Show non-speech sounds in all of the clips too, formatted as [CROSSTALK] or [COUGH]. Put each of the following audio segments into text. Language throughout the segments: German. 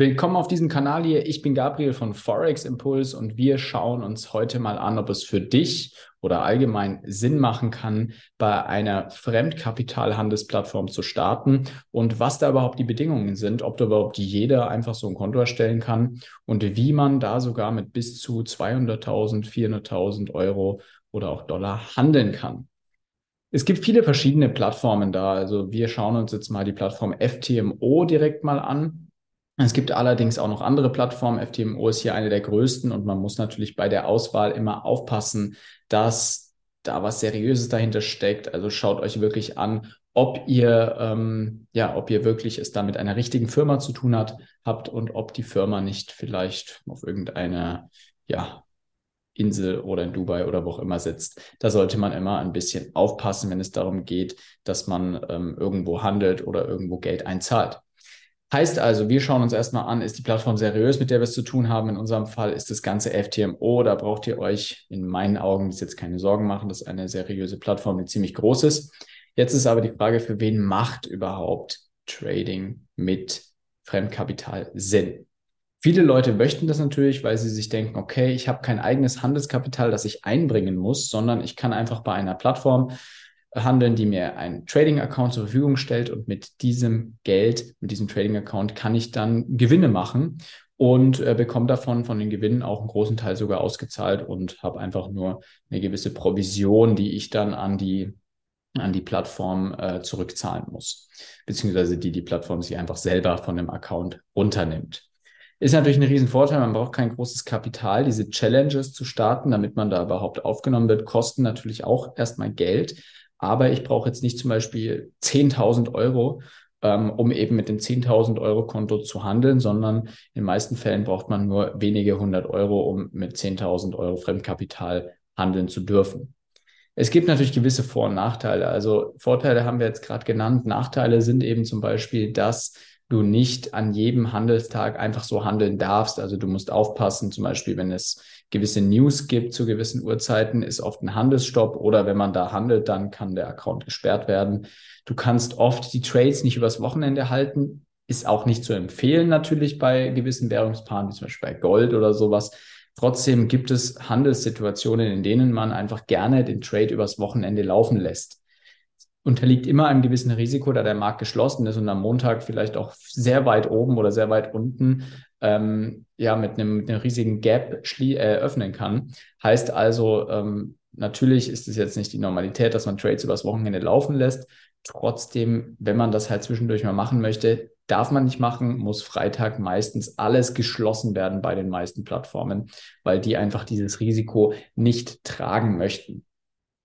Willkommen auf diesem Kanal hier. Ich bin Gabriel von Forex Impulse und wir schauen uns heute mal an, ob es für dich oder allgemein Sinn machen kann, bei einer Fremdkapitalhandelsplattform zu starten und was da überhaupt die Bedingungen sind, ob da überhaupt jeder einfach so ein Konto erstellen kann und wie man da sogar mit bis zu 200.000, 400.000 Euro oder auch Dollar handeln kann. Es gibt viele verschiedene Plattformen da. Also wir schauen uns jetzt mal die Plattform FTMO direkt mal an. Es gibt allerdings auch noch andere Plattformen. FTMO ist hier eine der größten und man muss natürlich bei der Auswahl immer aufpassen, dass da was Seriöses dahinter steckt. Also schaut euch wirklich an, ob ihr ähm, ja, ob ihr wirklich es da mit einer richtigen Firma zu tun hat, habt und ob die Firma nicht vielleicht auf irgendeiner ja Insel oder in Dubai oder wo auch immer sitzt. Da sollte man immer ein bisschen aufpassen, wenn es darum geht, dass man ähm, irgendwo handelt oder irgendwo Geld einzahlt. Heißt also, wir schauen uns erstmal an, ist die Plattform seriös, mit der wir es zu tun haben. In unserem Fall ist das ganze FTMO. Da braucht ihr euch in meinen Augen bis jetzt keine Sorgen machen. Das ist eine seriöse Plattform, die ziemlich groß ist. Jetzt ist aber die Frage, für wen macht überhaupt Trading mit Fremdkapital Sinn? Viele Leute möchten das natürlich, weil sie sich denken, okay, ich habe kein eigenes Handelskapital, das ich einbringen muss, sondern ich kann einfach bei einer Plattform handeln, die mir einen Trading-Account zur Verfügung stellt und mit diesem Geld, mit diesem Trading-Account kann ich dann Gewinne machen und äh, bekomme davon von den Gewinnen auch einen großen Teil sogar ausgezahlt und habe einfach nur eine gewisse Provision, die ich dann an die an die Plattform äh, zurückzahlen muss, beziehungsweise die die Plattform sich einfach selber von dem Account runternimmt. Ist natürlich ein Riesenvorteil, man braucht kein großes Kapital. Diese Challenges zu starten, damit man da überhaupt aufgenommen wird, kosten natürlich auch erstmal Geld. Aber ich brauche jetzt nicht zum Beispiel 10.000 Euro, ähm, um eben mit dem 10.000 Euro Konto zu handeln, sondern in den meisten Fällen braucht man nur wenige hundert Euro, um mit 10.000 Euro Fremdkapital handeln zu dürfen. Es gibt natürlich gewisse Vor- und Nachteile. Also Vorteile haben wir jetzt gerade genannt. Nachteile sind eben zum Beispiel, dass du nicht an jedem Handelstag einfach so handeln darfst. Also du musst aufpassen, zum Beispiel, wenn es gewisse News gibt zu gewissen Uhrzeiten, ist oft ein Handelsstopp oder wenn man da handelt, dann kann der Account gesperrt werden. Du kannst oft die Trades nicht übers Wochenende halten, ist auch nicht zu empfehlen natürlich bei gewissen Währungspaaren, wie zum Beispiel bei Gold oder sowas. Trotzdem gibt es Handelssituationen, in denen man einfach gerne den Trade übers Wochenende laufen lässt. Unterliegt immer einem gewissen Risiko, da der Markt geschlossen ist und am Montag vielleicht auch sehr weit oben oder sehr weit unten ähm, ja mit einem, mit einem riesigen Gap äh, öffnen kann. Heißt also, ähm, natürlich ist es jetzt nicht die Normalität, dass man Trades übers Wochenende laufen lässt. Trotzdem, wenn man das halt zwischendurch mal machen möchte, darf man nicht machen, muss Freitag meistens alles geschlossen werden bei den meisten Plattformen, weil die einfach dieses Risiko nicht tragen möchten.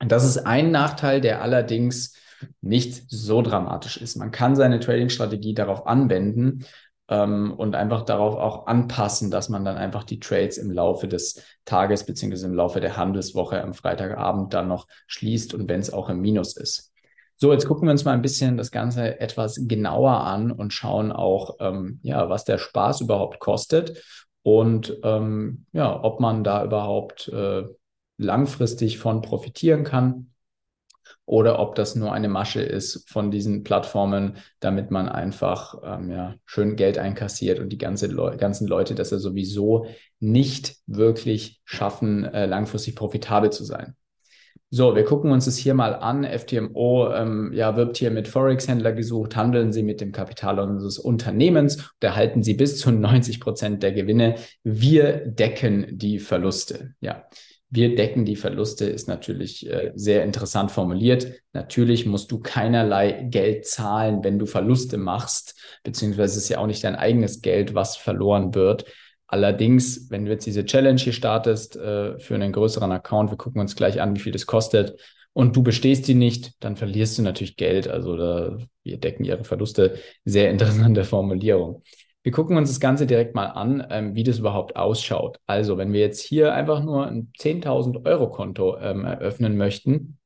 Und das ist ein Nachteil, der allerdings nicht so dramatisch ist. Man kann seine Trading-Strategie darauf anwenden, ähm, und einfach darauf auch anpassen, dass man dann einfach die Trades im Laufe des Tages beziehungsweise im Laufe der Handelswoche am Freitagabend dann noch schließt und wenn es auch im Minus ist. So, jetzt gucken wir uns mal ein bisschen das Ganze etwas genauer an und schauen auch, ähm, ja, was der Spaß überhaupt kostet und ähm, ja, ob man da überhaupt äh, langfristig von profitieren kann oder ob das nur eine Masche ist von diesen Plattformen, damit man einfach ähm, ja, schön Geld einkassiert und die ganze Le ganzen Leute das ja sowieso nicht wirklich schaffen, äh, langfristig profitabel zu sein. So, wir gucken uns das hier mal an. FTMO ähm, ja, wirbt hier mit Forex-Händler gesucht. Handeln Sie mit dem Kapital unseres Unternehmens und erhalten Sie bis zu 90 Prozent der Gewinne. Wir decken die Verluste. Ja, wir decken die Verluste ist natürlich äh, sehr interessant formuliert. Natürlich musst du keinerlei Geld zahlen, wenn du Verluste machst, beziehungsweise ist ja auch nicht dein eigenes Geld, was verloren wird. Allerdings, wenn du jetzt diese Challenge hier startest äh, für einen größeren Account, wir gucken uns gleich an, wie viel das kostet, und du bestehst die nicht, dann verlierst du natürlich Geld. Also da, wir decken ihre Verluste. Sehr interessante Formulierung. Wir gucken uns das Ganze direkt mal an, ähm, wie das überhaupt ausschaut. Also, wenn wir jetzt hier einfach nur ein 10.000 Euro Konto ähm, eröffnen möchten,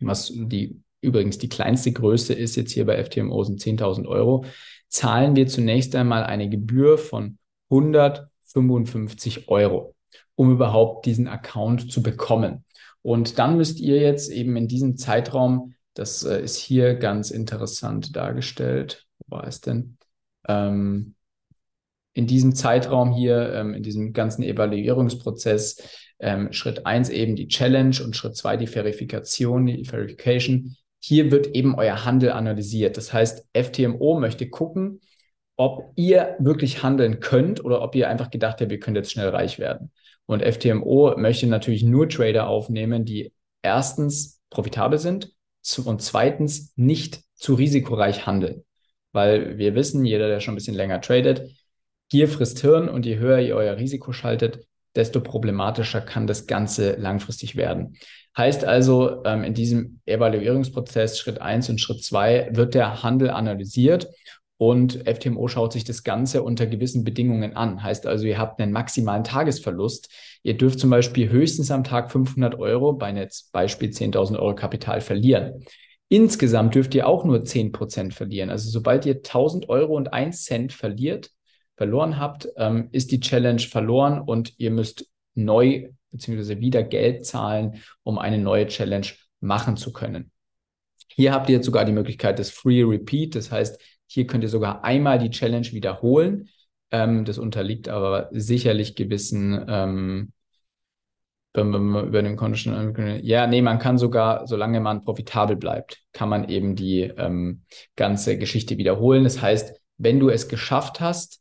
was die übrigens die kleinste Größe ist jetzt hier bei FTMO sind 10.000 Euro, zahlen wir zunächst einmal eine Gebühr von 155 Euro, um überhaupt diesen Account zu bekommen. Und dann müsst ihr jetzt eben in diesem Zeitraum, das äh, ist hier ganz interessant dargestellt, wo war es denn? Ähm, in diesem Zeitraum hier, ähm, in diesem ganzen Evaluierungsprozess, ähm, Schritt eins eben die Challenge und Schritt zwei die Verifikation, die Verification. Hier wird eben euer Handel analysiert. Das heißt, FTMO möchte gucken, ob ihr wirklich handeln könnt oder ob ihr einfach gedacht habt, ihr könnt jetzt schnell reich werden. Und FTMO möchte natürlich nur Trader aufnehmen, die erstens profitabel sind und zweitens nicht zu risikoreich handeln. Weil wir wissen, jeder, der schon ein bisschen länger tradet, Gier frisst Hirn und je höher ihr euer Risiko schaltet, desto problematischer kann das Ganze langfristig werden. Heißt also, ähm, in diesem Evaluierungsprozess Schritt eins und Schritt zwei wird der Handel analysiert und FTMO schaut sich das Ganze unter gewissen Bedingungen an. Heißt also, ihr habt einen maximalen Tagesverlust. Ihr dürft zum Beispiel höchstens am Tag 500 Euro bei jetzt Beispiel 10.000 Euro Kapital verlieren. Insgesamt dürft ihr auch nur 10 Prozent verlieren. Also sobald ihr 1000 Euro und 1 Cent verliert, verloren habt, ähm, ist die Challenge verloren und ihr müsst neu bzw. wieder Geld zahlen, um eine neue Challenge machen zu können. Hier habt ihr jetzt sogar die Möglichkeit des Free Repeat. Das heißt, hier könnt ihr sogar einmal die Challenge wiederholen. Ähm, das unterliegt aber sicherlich gewissen ähm, über den Condition. Ja, nee, man kann sogar, solange man profitabel bleibt, kann man eben die ähm, ganze Geschichte wiederholen. Das heißt, wenn du es geschafft hast,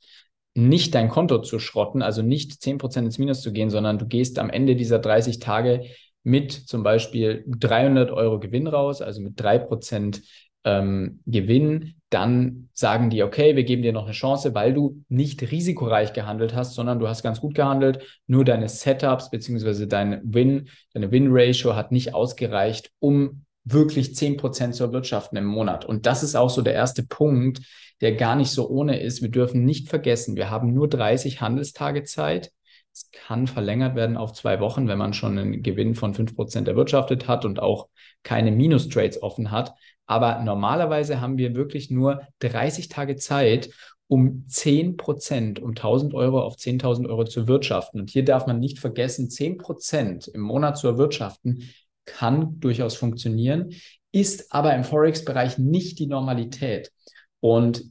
nicht dein Konto zu schrotten, also nicht 10% ins Minus zu gehen, sondern du gehst am Ende dieser 30 Tage mit zum Beispiel 300 Euro Gewinn raus, also mit 3% ähm, Gewinn, dann sagen die, okay, wir geben dir noch eine Chance, weil du nicht risikoreich gehandelt hast, sondern du hast ganz gut gehandelt. Nur deine Setups beziehungsweise dein Win, deine Win-Ratio hat nicht ausgereicht, um wirklich 10% zu erwirtschaften im Monat. Und das ist auch so der erste Punkt, der gar nicht so ohne ist. Wir dürfen nicht vergessen, wir haben nur 30 Handelstage Zeit. Es kann verlängert werden auf zwei Wochen, wenn man schon einen Gewinn von 5% erwirtschaftet hat und auch keine Minus-Trades offen hat. Aber normalerweise haben wir wirklich nur 30 Tage Zeit, um 10 Prozent, um 1000 Euro auf 10.000 Euro zu wirtschaften. Und hier darf man nicht vergessen, 10 Prozent im Monat zu erwirtschaften kann durchaus funktionieren, ist aber im Forex-Bereich nicht die Normalität. Und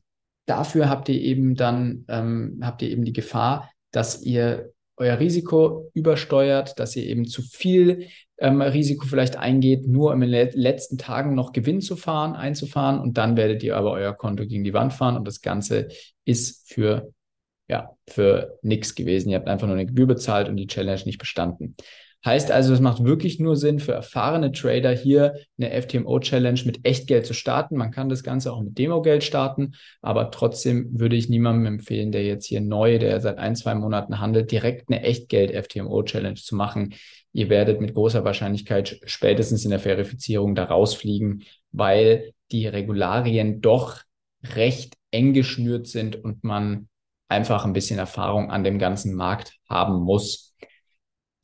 dafür habt ihr eben dann, ähm, habt ihr eben die Gefahr, dass ihr euer Risiko übersteuert, dass ihr eben zu viel ähm, Risiko vielleicht eingeht, nur in den letzten Tagen noch Gewinn zu fahren, einzufahren und dann werdet ihr aber euer Konto gegen die Wand fahren und das Ganze ist für ja, für nichts gewesen. Ihr habt einfach nur eine Gebühr bezahlt und die Challenge nicht bestanden. Heißt also, es macht wirklich nur Sinn für erfahrene Trader hier eine FTMO-Challenge mit Echtgeld zu starten. Man kann das Ganze auch mit Demogeld starten, aber trotzdem würde ich niemandem empfehlen, der jetzt hier neu, der seit ein, zwei Monaten handelt, direkt eine Echtgeld-FTMO-Challenge zu machen. Ihr werdet mit großer Wahrscheinlichkeit spätestens in der Verifizierung da rausfliegen, weil die Regularien doch recht eng geschnürt sind und man einfach ein bisschen Erfahrung an dem ganzen Markt haben muss.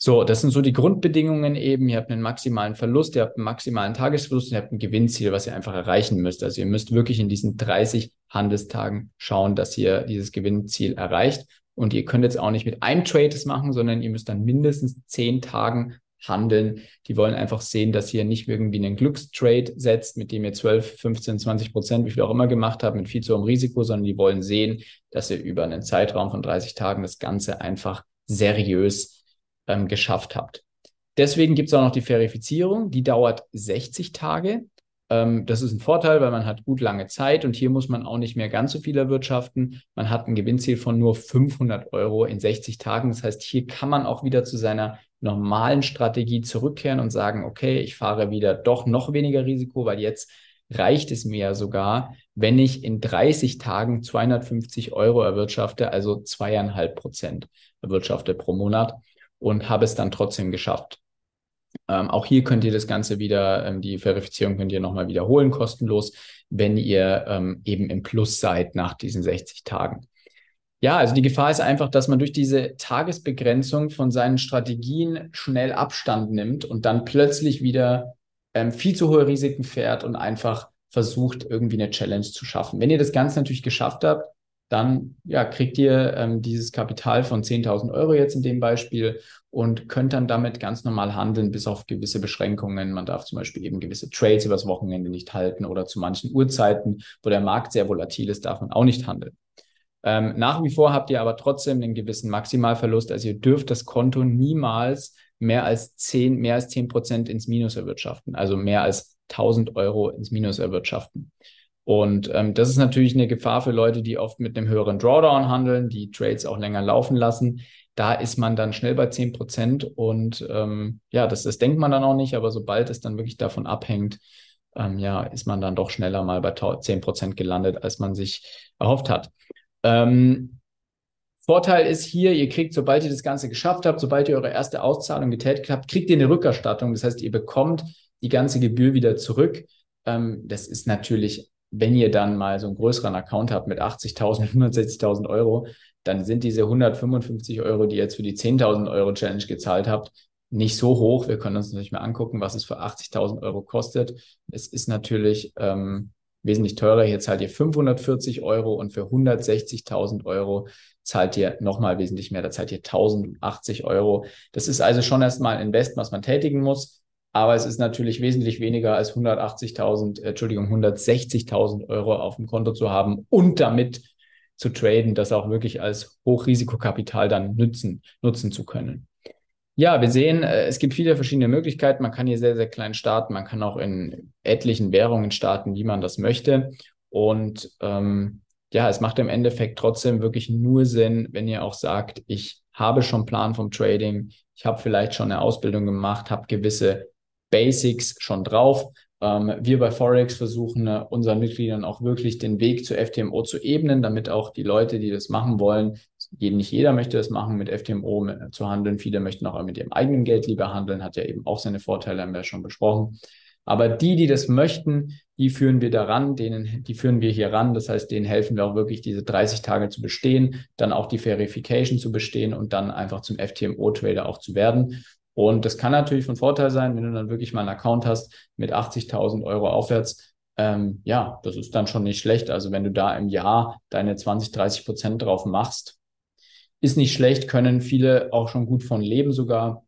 So, das sind so die Grundbedingungen eben. Ihr habt einen maximalen Verlust, ihr habt einen maximalen Tagesverlust und ihr habt ein Gewinnziel, was ihr einfach erreichen müsst. Also ihr müsst wirklich in diesen 30 Handelstagen schauen, dass ihr dieses Gewinnziel erreicht. Und ihr könnt jetzt auch nicht mit einem Trade das machen, sondern ihr müsst dann mindestens 10 Tagen handeln. Die wollen einfach sehen, dass ihr nicht irgendwie einen Glückstrade setzt, mit dem ihr 12, 15, 20 Prozent, wie viel auch immer gemacht habt, mit viel zu hohem Risiko, sondern die wollen sehen, dass ihr über einen Zeitraum von 30 Tagen das Ganze einfach seriös ähm, geschafft habt. Deswegen gibt es auch noch die Verifizierung, die dauert 60 Tage. Ähm, das ist ein Vorteil, weil man hat gut lange Zeit und hier muss man auch nicht mehr ganz so viel erwirtschaften. Man hat ein Gewinnziel von nur 500 Euro in 60 Tagen. Das heißt, hier kann man auch wieder zu seiner normalen Strategie zurückkehren und sagen, okay, ich fahre wieder doch noch weniger Risiko, weil jetzt reicht es mir sogar, wenn ich in 30 Tagen 250 Euro erwirtschafte, also zweieinhalb Prozent erwirtschafte pro Monat und habe es dann trotzdem geschafft. Ähm, auch hier könnt ihr das Ganze wieder, ähm, die Verifizierung könnt ihr nochmal wiederholen, kostenlos, wenn ihr ähm, eben im Plus seid nach diesen 60 Tagen. Ja, also die Gefahr ist einfach, dass man durch diese Tagesbegrenzung von seinen Strategien schnell Abstand nimmt und dann plötzlich wieder ähm, viel zu hohe Risiken fährt und einfach versucht, irgendwie eine Challenge zu schaffen. Wenn ihr das Ganze natürlich geschafft habt, dann ja, kriegt ihr ähm, dieses Kapital von 10.000 Euro jetzt in dem Beispiel und könnt dann damit ganz normal handeln, bis auf gewisse Beschränkungen. Man darf zum Beispiel eben gewisse Trades übers Wochenende nicht halten oder zu manchen Uhrzeiten, wo der Markt sehr volatil ist, darf man auch nicht handeln. Ähm, nach wie vor habt ihr aber trotzdem einen gewissen Maximalverlust. Also ihr dürft das Konto niemals mehr als 10, mehr als 10 Prozent ins Minus erwirtschaften. Also mehr als 1000 Euro ins Minus erwirtschaften. Und ähm, das ist natürlich eine Gefahr für Leute, die oft mit einem höheren Drawdown handeln, die Trades auch länger laufen lassen. Da ist man dann schnell bei 10 Prozent und ähm, ja, das, das denkt man dann auch nicht, aber sobald es dann wirklich davon abhängt, ähm, ja, ist man dann doch schneller mal bei 10 Prozent gelandet, als man sich erhofft hat. Ähm, Vorteil ist hier, ihr kriegt, sobald ihr das Ganze geschafft habt, sobald ihr eure erste Auszahlung getätigt habt, kriegt ihr eine Rückerstattung. Das heißt, ihr bekommt die ganze Gebühr wieder zurück. Ähm, das ist natürlich wenn ihr dann mal so einen größeren Account habt mit 80.000, 160.000 Euro, dann sind diese 155 Euro, die ihr jetzt für die 10.000 Euro Challenge gezahlt habt, nicht so hoch. Wir können uns natürlich mal angucken, was es für 80.000 Euro kostet. Es ist natürlich ähm, wesentlich teurer. Hier zahlt ihr 540 Euro und für 160.000 Euro zahlt ihr nochmal wesentlich mehr. Da zahlt ihr 1080 Euro. Das ist also schon erstmal ein Invest, was man tätigen muss. Aber es ist natürlich wesentlich weniger als 180.000, äh, Entschuldigung, 160.000 Euro auf dem Konto zu haben und damit zu traden, das auch wirklich als Hochrisikokapital dann nutzen, nutzen zu können. Ja, wir sehen, äh, es gibt viele verschiedene Möglichkeiten. Man kann hier sehr, sehr klein starten. Man kann auch in etlichen Währungen starten, wie man das möchte. Und ähm, ja, es macht im Endeffekt trotzdem wirklich nur Sinn, wenn ihr auch sagt, ich habe schon Plan vom Trading, ich habe vielleicht schon eine Ausbildung gemacht, habe gewisse Basics schon drauf. Ähm, wir bei Forex versuchen äh, unseren Mitgliedern auch wirklich den Weg zu FTMO zu ebnen, damit auch die Leute, die das machen wollen, nicht jeder möchte das machen, mit FTMO äh, zu handeln. Viele möchten auch mit ihrem eigenen Geld lieber handeln, hat ja eben auch seine Vorteile, haben wir schon besprochen. Aber die, die das möchten, die führen wir daran, denen, die führen wir hier ran. Das heißt, denen helfen wir auch wirklich, diese 30 Tage zu bestehen, dann auch die Verification zu bestehen und dann einfach zum FTMO-Trader auch zu werden. Und das kann natürlich von Vorteil sein, wenn du dann wirklich mal einen Account hast mit 80.000 Euro aufwärts. Ähm, ja, das ist dann schon nicht schlecht. Also wenn du da im Jahr deine 20, 30 Prozent drauf machst, ist nicht schlecht, können viele auch schon gut von leben sogar.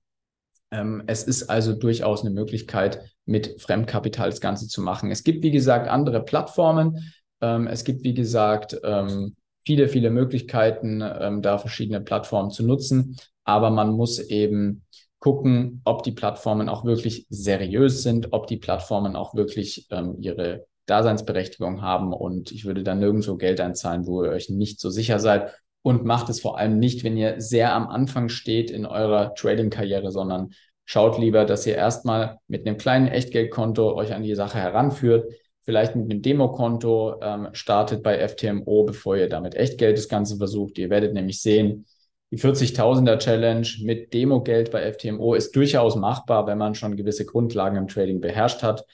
Ähm, es ist also durchaus eine Möglichkeit, mit Fremdkapital das Ganze zu machen. Es gibt, wie gesagt, andere Plattformen. Ähm, es gibt, wie gesagt, ähm, viele, viele Möglichkeiten, ähm, da verschiedene Plattformen zu nutzen. Aber man muss eben gucken, ob die Plattformen auch wirklich seriös sind, ob die Plattformen auch wirklich ähm, ihre Daseinsberechtigung haben. Und ich würde da nirgendwo Geld einzahlen, wo ihr euch nicht so sicher seid. Und macht es vor allem nicht, wenn ihr sehr am Anfang steht in eurer Trading-Karriere, sondern schaut lieber, dass ihr erstmal mit einem kleinen Echtgeldkonto euch an die Sache heranführt, vielleicht mit einem Demokonto ähm, startet bei FTMO, bevor ihr damit Echtgeld das Ganze versucht. Ihr werdet nämlich sehen, die 40.000er Challenge mit Demogeld bei FTMO ist durchaus machbar, wenn man schon gewisse Grundlagen im Trading beherrscht hat,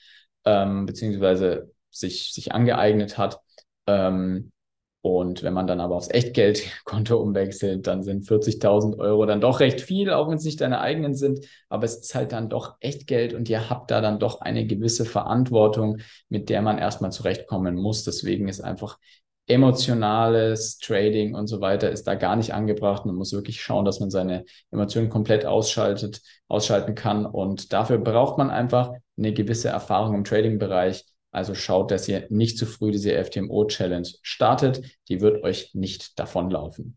ähm, beziehungsweise sich, sich angeeignet hat. Ähm, und wenn man dann aber aufs Echtgeldkonto [LAUGHS] umwechselt, dann sind 40.000 Euro dann doch recht viel, auch wenn es nicht deine eigenen sind. Aber es ist halt dann doch Echtgeld und ihr habt da dann doch eine gewisse Verantwortung, mit der man erstmal zurechtkommen muss. Deswegen ist einfach emotionales Trading und so weiter ist da gar nicht angebracht. Man muss wirklich schauen, dass man seine Emotionen komplett ausschaltet, ausschalten kann. Und dafür braucht man einfach eine gewisse Erfahrung im Trading-Bereich. Also schaut, dass ihr nicht zu früh diese FTMO-Challenge startet. Die wird euch nicht davonlaufen.